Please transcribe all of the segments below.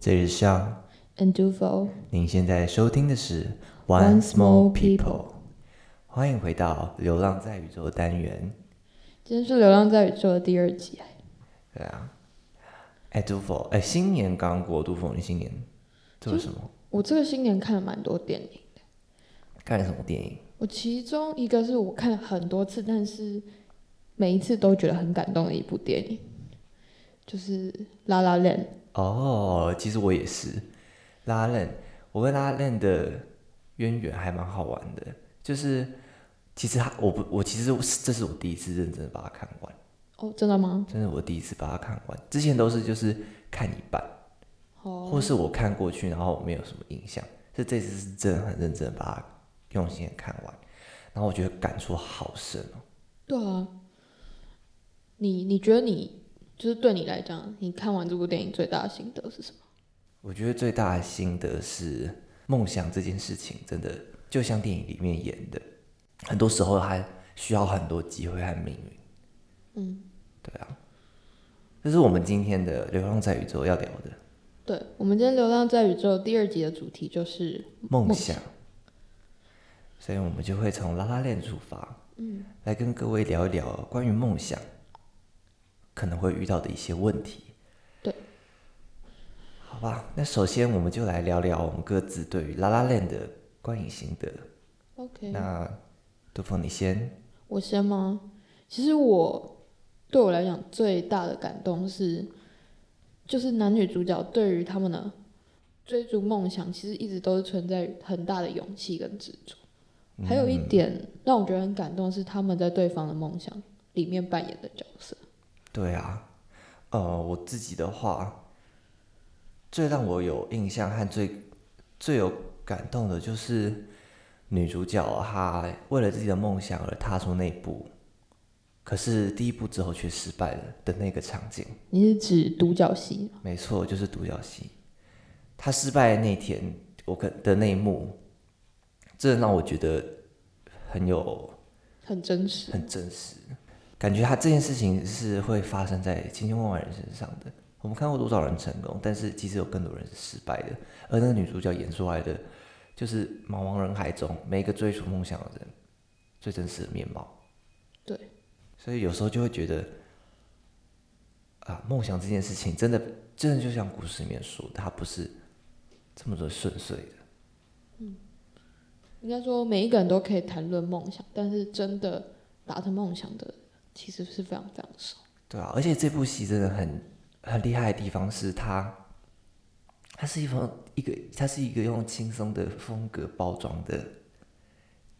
这里是上，，and do for 您现在收听的是 One Small People，欢迎回到《流浪在宇宙》的单元。今天是《流浪在宇宙》的第二集，对啊，哎，杜否，哎，新年刚过，杜否，你新年做了什么？我这个新年看了蛮多电影，看了什么电影？我其中一个是我看了很多次，但是每一次都觉得很感动的一部电影，就是《拉拉链》。哦，其实我也是，拉链，我跟拉链的渊源还蛮好玩的，就是其实他，我不，我其实这是我第一次认真的把它看完。哦，真的吗？真的我第一次把它看完，之前都是就是看一半，哦，或是我看过去，然后我没有什么印象。是这次是真的很认真的把它用心的看完，然后我觉得感触好深哦。对啊。你你觉得你就是对你来讲，你看完这部电影最大的心得是什么？我觉得最大的心得是，梦想这件事情真的就像电影里面演的，很多时候还需要很多机会和命运。嗯，对啊，这是我们今天的《流浪在宇宙》要聊的对，我们今天《流浪在宇宙》第二集的主题就是梦梦想，所以我们就会从拉拉链出发，嗯，来跟各位聊一聊关于梦想可能会遇到的一些问题。对，好吧，那首先我们就来聊聊我们各自对于拉拉链的观影心得。OK。那杜峰，你先。我先吗？其实我对我来讲最大的感动是，就是男女主角对于他们的追逐梦想，其实一直都是存在很大的勇气跟执着。还有一点让我觉得很感动是他们在对方的梦想里面扮演的角色。对啊，呃，我自己的话，最让我有印象和最最有感动的就是女主角她为了自己的梦想而踏出那一步，可是第一步之后却失败了的那个场景。你是指独角戏吗？没错，就是独角戏。她失败的那天，我跟的那一幕，真的让我觉得很有很真实。很真实，感觉他这件事情是会发生在千千万万人身上的。我们看过多少人成功，但是其实有更多人是失败的。而那个女主角演出来的，就是茫茫人海中每一个追逐梦想的人最真实的面貌。对，所以有时候就会觉得，啊，梦想这件事情真的真的就像故事里面说的，它不是这么的顺遂的。嗯应该说每一个人都可以谈论梦想，但是真的达成梦想的其实是非常非常少。对啊，而且这部戏真的很很厉害的地方是它，它是一封一个，它是一个用轻松的风格包装的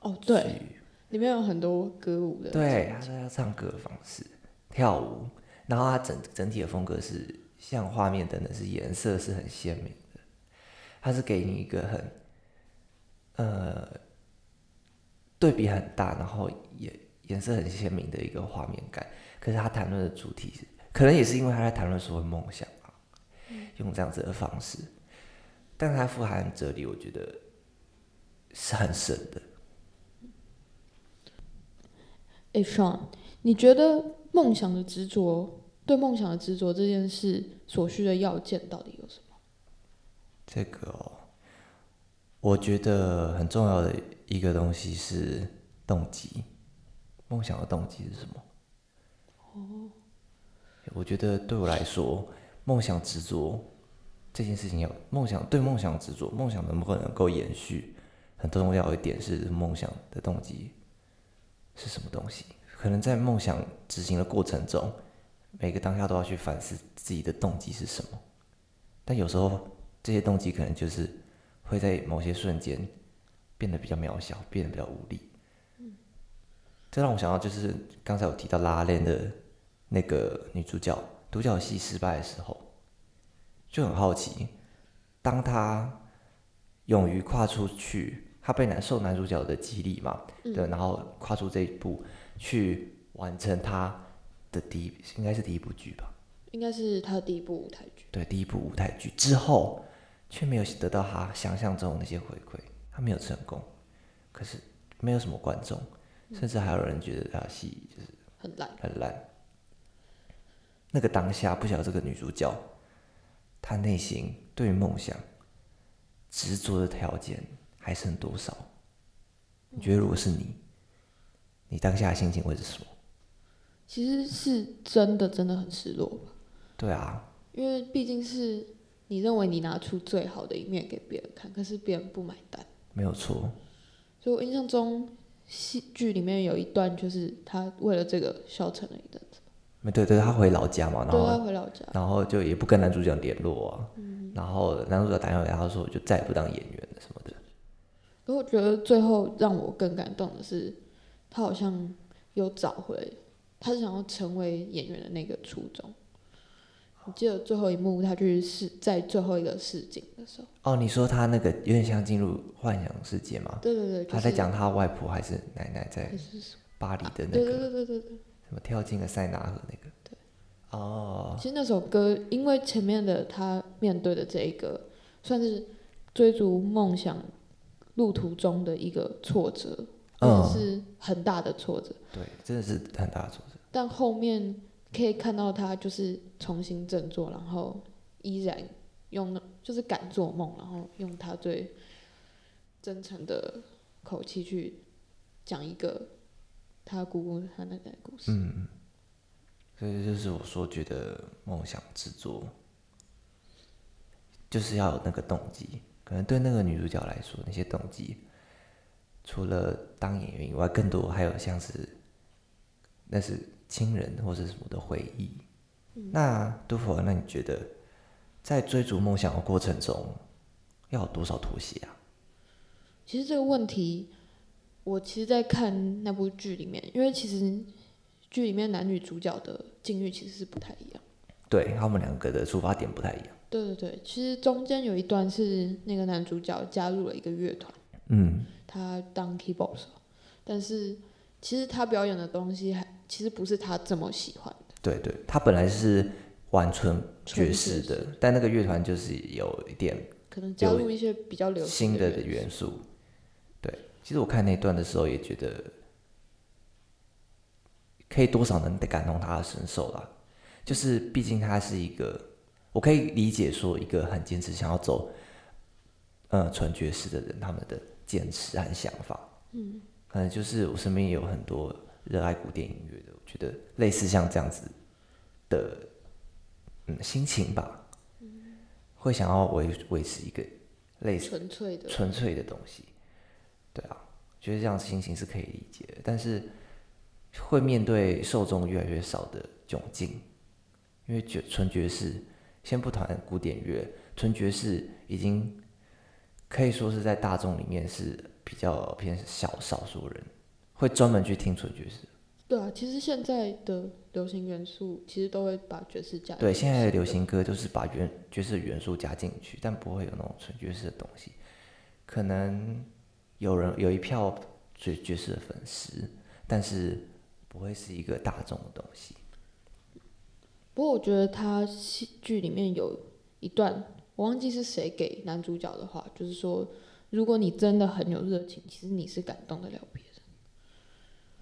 哦，对，里面有很多歌舞的。对，它是要唱歌的方式跳舞，然后它整整体的风格是像画面等等是颜色是很鲜明的，它是给你一个很呃对比很大，然后也颜色很鲜明的一个画面感。可是他谈论的主题，可能也是因为他在谈论所谓梦想啊，用这样子的方式，但它富含哲理，我觉得是很深的。哎，Sean，你觉得梦想的执着，对梦想的执着这件事所需的要件到底有什么？这个哦，我觉得很重要的一个东西是动机，梦想的动机是什么？哦，我觉得对我来说，梦想执着这件事情要梦想对梦想执着，梦想能不能够延续，很重要一点是梦想的动机是什么东西？可能在梦想执行的过程中，每个当下都要去反思自己的动机是什么，但有时候这些动机可能就是会在某些瞬间变得比较渺小，变得比较无力。这让我想到，就是刚才我提到拉拉链的那个女主角独角戏失败的时候，就很好奇，当她勇于跨出去，她被男受男主角的激励嘛，对，然后跨出这一步去完成她的第一，应该是第一部剧吧，应该是她的第一部舞台剧。对，第一部舞台剧之后，却没有得到她想象中的那些回馈，她没有成功，可是没有什么观众，甚至还有人觉得他戏就是很烂。很烂。那个当下，不晓得这个女主角，她内心对于梦想执着的条件还剩多少？你觉得如果是你，你当下的心情会是什么？其实是真的真的很失落吧，对啊，因为毕竟是你认为你拿出最好的一面给别人看，可是别人不买单。没有错。所以我印象中戏剧里面有一段，就是他为了这个消沉了一阵子，没对对，他回老家嘛，然对，他后回老家，然后就也不跟男主角联络啊，然后男主角打电话给他说，我就再也不当演员了什么的。可我觉得最后让我更感动的是，他好像又找回，他是想要成为演员的那个初衷。你记得最后一幕，他去试在最后一个试镜的时候，哦，你说他那个有点像进入幻想世界吗？对对对，就是、他在讲他外婆还是奶奶在巴黎的那对对个对对对对。什么跳进了塞纳河那个。对。哦，其实那首歌，因为前面的他面对的这一个，算是追逐梦想路途中的一个挫折，嗯而且是很大的挫折。对，真的是很大的挫折。但后面可以看到他就是重新振作，然后依然用就是敢做梦，然后用他最真诚的口气去讲一个他姑姑他奶奶的故事。嗯，所以就是我说觉得梦想制作就是要有那个动机。可能对那个女主角来说，那些动机除了当演员以外，更多还有像是那是亲人或是什么的回忆。那杜甫，那你觉得在追逐梦想的过程中，要有多少妥协啊？其实这个问题，我其实，在看那部剧里面，因为其实剧里面男女主角的境遇其实是不太一样。对他们两个的出发点不太一样。对对对，其实中间有一段是那个男主角加入了一个乐团，嗯，他当 keyboard 手，但是其实他表演的东西还其实不是他这么喜欢的。对对，他本来是玩纯爵士的士，但那个乐团就是有一点可能加入一些比较流行的的元素。对，其实我看那段的时候也觉得，可以多少能感同他的身受啦。就是毕竟他是一个，我可以理解说一个很坚持想要走，呃，纯爵士的人他们的坚持和想法。嗯，可能就是我身边也有很多热爱古典音乐的，我觉得类似像这样子的，嗯，心情吧，会想要维维持一个类似纯粹的。纯粹的东西。对啊，觉得这样心情是可以理解的，但是会面对受众越来越少的窘境，因为爵纯爵士，先不谈古典乐，纯爵士已经可以说是在大众里面是比较偏小少数人会专门去听纯爵士。对啊，其实现在的流行元素其实都会把爵士加进对，现在的流行歌就是把原爵士元素加进去，但不会有那种纯爵士的东西。可能有人有一票爵爵士的粉丝，但是不会是一个大众的东西。不过我觉得他戏剧里面有一段，我忘记是谁给男主角的话，就是说，如果你真的很有热情，其实你是感动得了别人。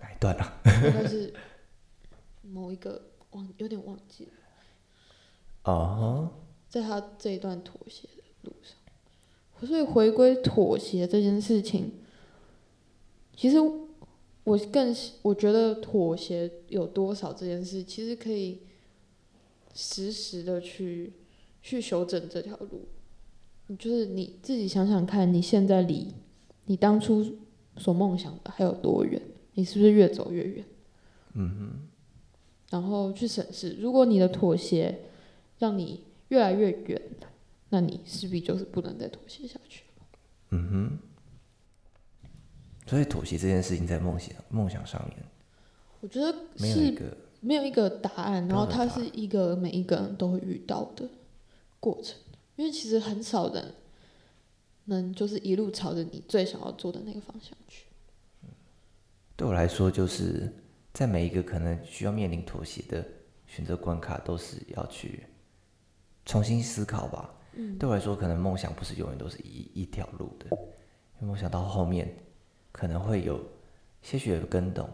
哪一段啊？应该是某一个忘有点忘记了，哦、在他这一段妥协的路上，所以回归妥协这件事情，其实我更我觉得妥协有多少这件事，其实可以实时的去去修正这条路。你就是你自己想想看，你现在离你当初所梦想的还有多远？你是不是越走越远？嗯哼然后去审视，如果你的妥协让你越来越远，那你势必就是不能再妥协下去。了，嗯哼。所以妥协这件事情在梦想梦想上面我觉得没有一是个没有一个答案，然后它是一个每一个人都会遇到的过程，因为其实很少人能就是一路朝着你最想要做的那个方向去。对我来说，就是在每一个可能需要面临妥协的选择关卡，都是要去重新思考吧。嗯对我来说，可能梦想不是永远都是一一条路的，因为梦想到后面可能会有些许的更动，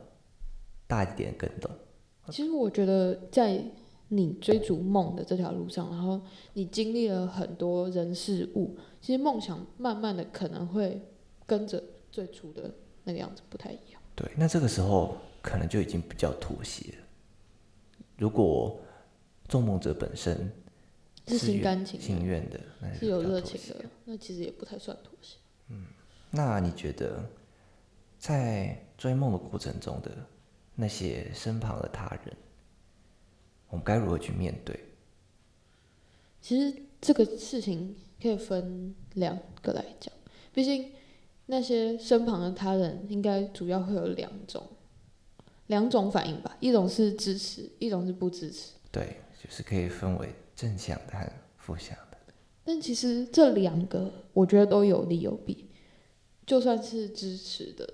大一点的更动。其实我觉得，在你追逐梦的这条路上，然后你经历了很多人事物，其实梦想慢慢的可能会跟着最初的那个样子不太一样。对，那这个时候可能就已经比较妥协了。如果做梦者本身是心甘情愿，的，那是有热情的，那其实也不太算妥协。那你觉得，在追梦的过程中的那些身旁的他人，我们该如何去面对？其实这个事情可以分两个来讲，毕竟那些身旁的他人应该主要会有两种，两种反应吧，一种是支持，一种是不支持。对，就是可以分为正向的和负向的。但其实这两个我觉得都有利有弊，就算是支持的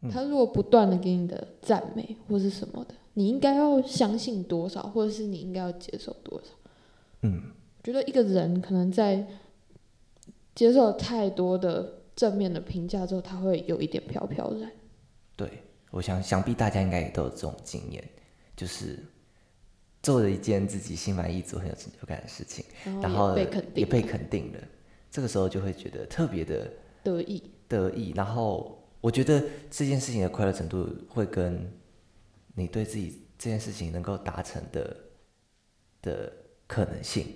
人，他如果不断的给你的赞美或是什么的，你应该要相信多少，或者是你应该要接受多少。嗯，我觉得一个人可能在接受太多的正面的评价之后，他会有一点飘飘然。对，我想想必大家应该也都有这种经验，就是做了一件自己心满意足、很有成就感的事情，然然后被肯定，也被肯定了，这个时候就会觉得特别的得意。得意。然后我觉得这件事情的快乐程度会跟你对自己这件事情能够达成的的可能性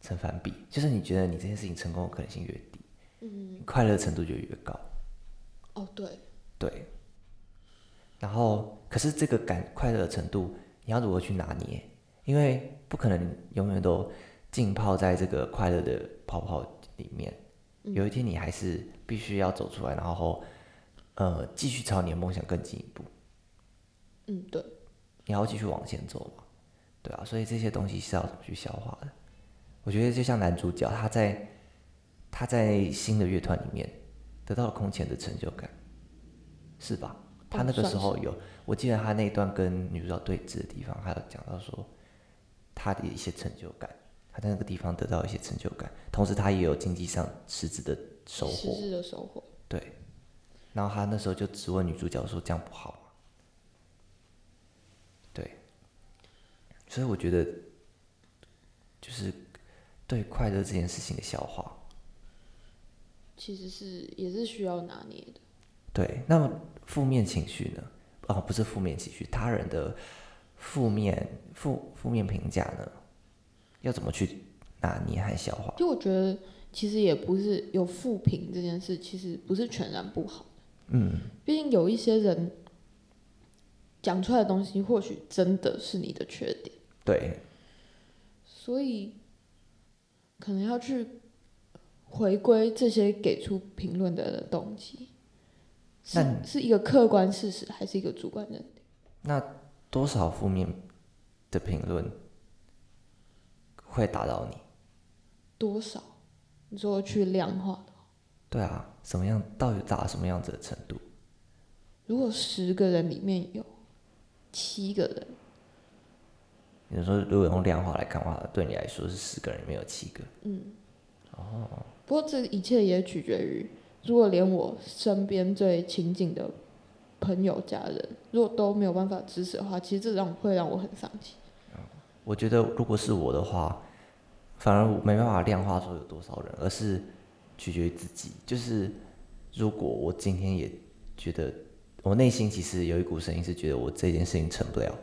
成反比，就是你觉得你这件事情成功的可能性越低，嗯，快乐程度就越高。哦，对，对，然后可是这个感快乐的程度，你要如何去拿捏？因为不可能永远都浸泡在这个快乐的泡泡里面，有一天你还是必须要走出来，然后呃继续朝你的梦想更进一步，嗯，对，你要继续往前走嘛，对啊，所以这些东西是要怎么去消化的？我觉得就像男主角他在他在新的乐团里面得到了空前的成就感，是吧？他那个时候有，我记得他那一段跟女主角对峙的地方，还有讲到说他的一些成就感，他在那个地方得到一些成就感，同时他也有经济上实质的收获，实质的收获。对。然后他那时候就质问女主角说：“这样不好吗？”对。所以我觉得，就是对快乐这件事情的消化，其实是也是需要拿捏的。对。那么负面情绪呢？哦，不是负面情绪，他人的负面负负面评价呢，要怎么去拿捏和消化？就我觉得，其实也不是有负评这件事，其实不是全然不好。嗯，毕竟有一些人讲出来的东西，或许真的是你的缺点，对，所以可能要去回归这些给出评论的人的动机，是那是一个客观事实，还是一个主观认定？那多少负面的评论会打到你？多少？你说去量化的，对啊，什么样到底打什么样子的程度？如果十个人里面有七个人，你说如果用量化来看的话，对你来说是十个人里面有七个，不过这一切也取决于，如果连我身边最亲近的朋友、家人，如果都没有办法支持的话，其实这让会让我很伤心。我觉得如果是我的话，反而没办法量化说有多少人，而是取决于自己。就是如果我今天也觉得我内心其实有一股声音是觉得我这件事情成不了，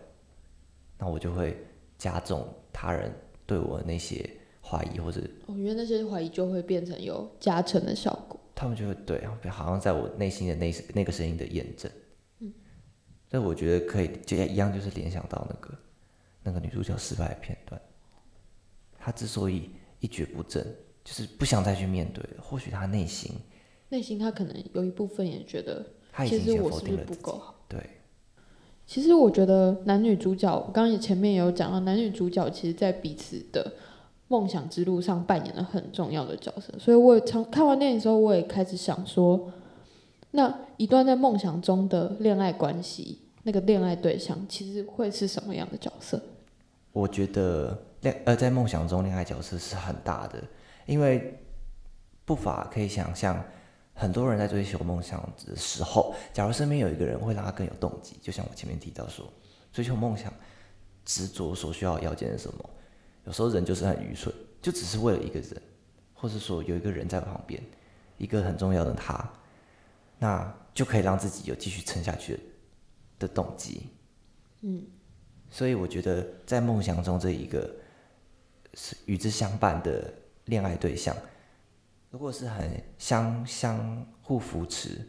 那我就会加重他人对我那些怀疑，或者我觉得那些怀疑就会变成有加成的效果。他们就会对，好像在我内心的那那个声音的验证。嗯，所以我觉得可以，就一样，就是联想到那个那个女主角失败的片段。她之所以一蹶不振，就是不想再去面对了。或许她内心，内心她可能有一部分也觉得，她已其实我是不够好？对，其实我觉得男女主角，我刚刚也前面也有讲到，男女主角其实在彼此的梦想之路上扮演了很重要的角色。所以我也常看完电影之后，我也开始想说，那一段在梦想中的恋爱关系，那个恋爱对象其实会是什么样的角色？我觉得恋呃在梦想中恋爱角色是很大的，因为不乏可以想象，很多人在追求梦想的时候，假如身边有一个人会让他更有动机，就像我前面提到说，追求梦想执着所需要的要件是什么？有时候人就是很愚蠢，就只是为了一个人，或者说有一个人在旁边，一个很重要的他，那就可以让自己有继续撑下去的的动机。嗯，所以我觉得在梦想中这一个是与之相伴的恋爱对象，如果是很相相互扶持、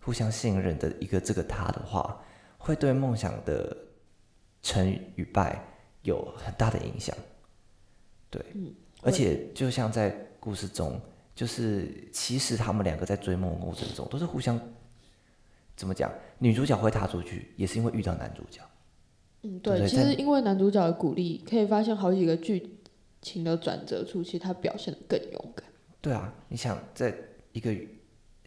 互相信任的一个这个他的话，会对梦想的成与败有很大的影响。对，嗯而且就像在故事中，就是其实他们两个在追梦过程中都是互相怎么讲？女主角会踏出去，也是因为遇到男主角。嗯，对，对对其实因为男主角的鼓励，可以发现好几个剧情的转折处，其实他表现的更勇敢。对啊，你想在一个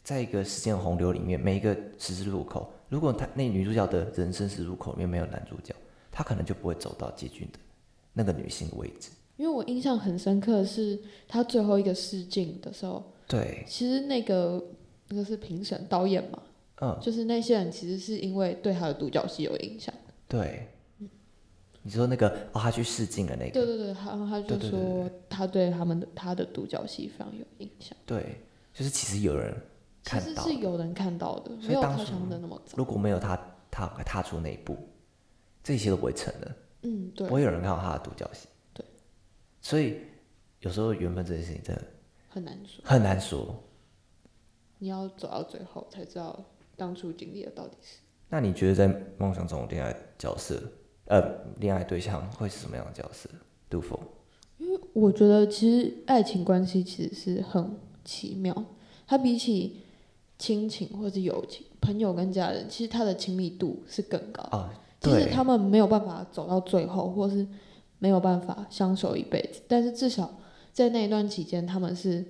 在一个时间洪流里面，每一个十字路口，如果他那女主角的人生十字路口里面没有男主角，她可能就不会走到结局的那个女性的位置。因为我印象很深刻的是他最后一个试镜的时候，对，其实那个那个是评审导演嘛，嗯，就是那些人其实是因为对他的独角戏有影响。对。你说那个哦，他去试镜的那个，对对对，他他就说他对他们的他的独角戏非常有影响。对，就是其实有人其实看到是有人看到的，没有他想的那么早。如果没有他他踏出那一步，这一切都不会成的，嗯，对不，会有人看到他的独角戏。对，所以有时候缘分这件事情真的很难说。很难说。你要走到最后才知道当初经历的到底是。那你觉得在梦想中的恋爱角色，呃，恋爱对象会是什么样的角色？杜甫，我觉得其实爱情关系其实是很奇妙，它比起亲情或是友情、朋友跟家人，其实它的亲密度是更高。哦，即使对，他们没有办法走到最后，或是没有办法相守一辈子，但是至少在那一段期间，他们是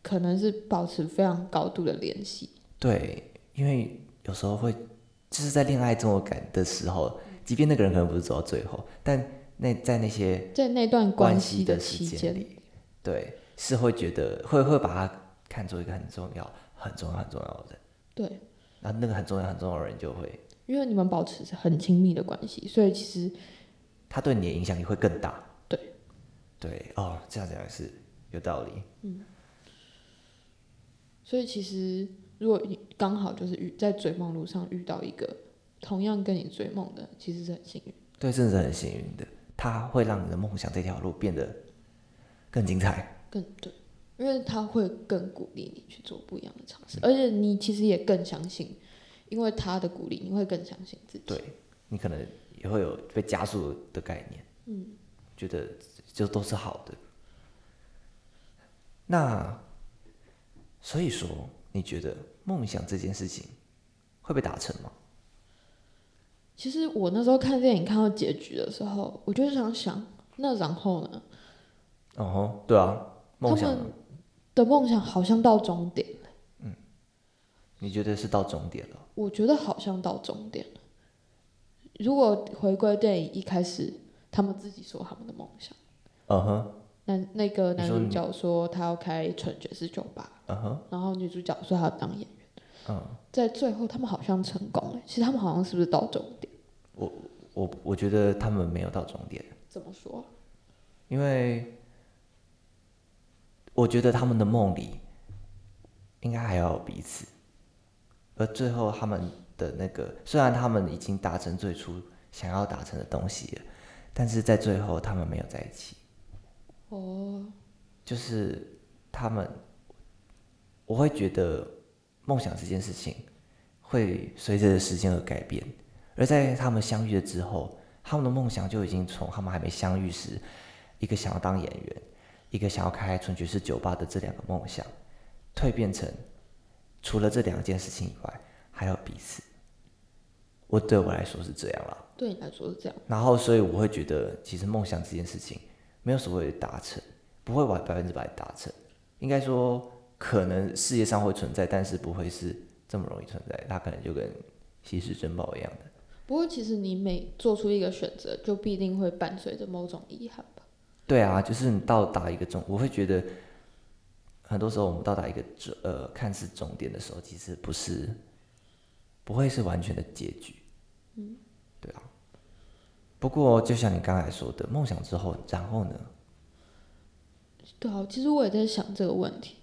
可能是保持非常高度的联系。对，因为有时候会就是在恋爱中的感的时候，即便那个人可能不是走到最后，但那在那些在那段关系系的期间，间里，对，是会觉得会会把他看作一个很重要、很重要、很重要的人。对，那那个很重要、很重要的人就会，因为你们保持很亲密的关系，所以其实他对你的影响力会更大。对，对，哦，这样讲也是有道理。嗯所以其实如果你刚好就是遇在追梦路上遇到一个同样跟你追梦的，其实是很幸运。对，真的是很幸运的，他会让你的梦想这条路变得更精彩。更对，因为他会更鼓励你去做不一样的尝试，而且你其实也更相信，因为他的鼓励，你会更相信自己。对你可能也会有被加速的概念，嗯，觉得就都是好的。那所以说，你觉得梦想这件事情会被达成吗？其实我那时候看电影看到结局的时候，我就想想，那然后呢？哦吼，对啊，梦想的梦想好像到终点了，嗯你觉得是到终点了？我觉得好像到终点了。如果回归电影一开始，他们自己说他们的梦想，嗯哼，那那个男主角说他要开纯爵士酒吧，嗯哼，然后女主角说她要当演员。嗯，在最后，他们好像成功了。其实他们好像是不是到终点？我我觉得他们没有到终点，怎么说？因为我觉得他们的梦里应该还要有彼此，而最后他们的那个，虽然他们已经达成最初想要达成的东西了，但是在最后他们没有在一起，哦，就是他们，我会觉得梦想这件事情会随着时间而改变，而在他们相遇了之后，他们的梦想就已经从他们还没相遇时，一个想要当演员，一个想要开纯爵士酒吧的这两个梦想，蜕变成除了这两件事情以外，还有彼此。我对我来说是这样啦。对你来说是这样。然后，所以我会觉得，其实梦想这件事情没有所谓的达成，不会完百分之百达成。应该说，可能世界上会存在，但是不会是这么容易存在。它可能就跟稀世珍宝一样的。不过，其实你每做出一个选择，就必定会伴随着某种遗憾吧。对啊，就是你到达一个终，我会觉得很多时候我们到达一个终呃看似终点的时候，其实不是不会是完全的结局。嗯，对啊。不过就像你刚才说的，梦想之后，然后呢？对啊，其实我也在想这个问题，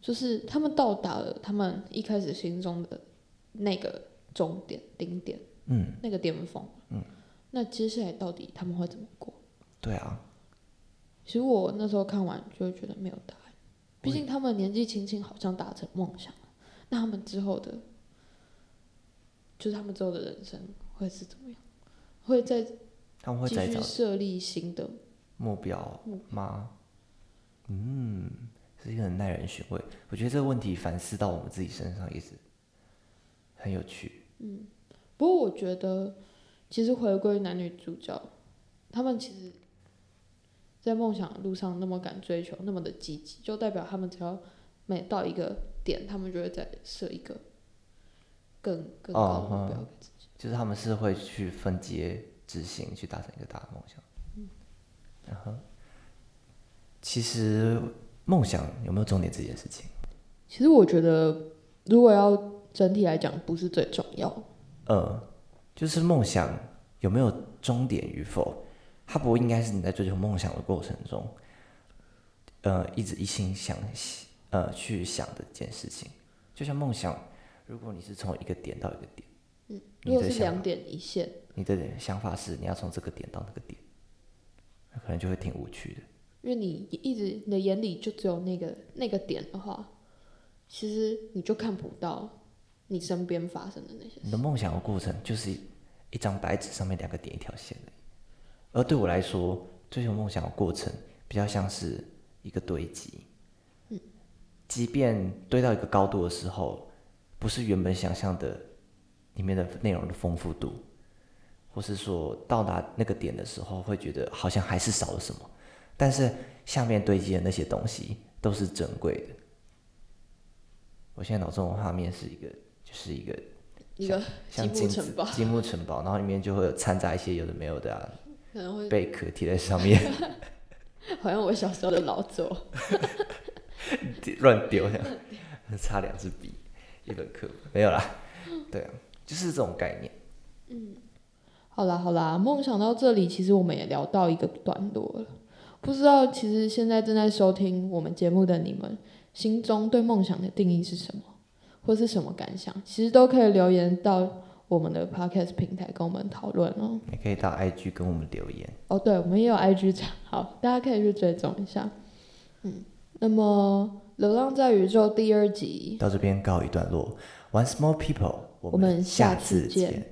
就是他们到达了他们一开始心中的那个终点、顶点，嗯，那个巅峰，嗯，那接下来到底他们会怎么过？对啊，其实我那时候看完就会觉得没有答案，毕竟他们年纪轻轻好像达成梦想了，那他们之后的，就是他们之后的人生会是怎么样？会再他们会继续再找设立新的？目标吗？嗯，是一个很耐人寻味。我觉得这个问题反思到我们自己身上也是很有趣。不过我觉得，其实回归男女主角，他们其实，在梦想的路上那么敢追求，那么的积极，就代表他们只要每到一个点，他们就会再设一个更更高的目标给自己。就是他们是会去分阶执行，去达成一个大的梦想。然后，其实梦想有没有终点这件事情，其实我觉得，如果要整体来讲，不是最重要的。呃，就是梦想有没有终点与否，它不应该是你在追求梦想的过程中，呃，一直一心想呃去想的一件事情。就像梦想，如果你是从一个点到一个点，如果是两点一线，你的想法是你要从这个点到那个点，那可能就会挺无趣的。因为你一直你的眼里就只有那个那个点的话，其实你就看不到你身边发生的那些事。你的梦想的过程就是一一张白纸上面两个点一条线而已。而对我来说，追求梦想的过程比较像是一个堆积。即便堆到一个高度的时候，不是原本想象的里面的内容的丰富度，或是说到达那个点的时候，会觉得好像还是少了什么。但是下面堆积的那些东西都是珍贵的。我现在脑中的画面是一个，就是一个一个积木像金子城堡积木城堡，然后里面就会有掺杂一些有的没有的、啊、可能会贝壳贴在上面，好像我小时候的老作。乱丢这样，插两支笔，一本课本没有啦。对啊，就是这种概念。嗯好啦好啦，梦想到这里，其实我们也聊到一个段落了。不知道其实现在正在收听我们节目的你们，心中对梦想的定义是什么，或是什么感想？其实都可以留言到我们的 podcast 平台跟我们讨论哦。也可以到 IG 跟我们留言。哦，对，我们也有 IG 账号，大家可以去追踪一下。嗯，那么《流浪在宇宙》第二集，到这边告一段落。Once more people，我我们下下次见。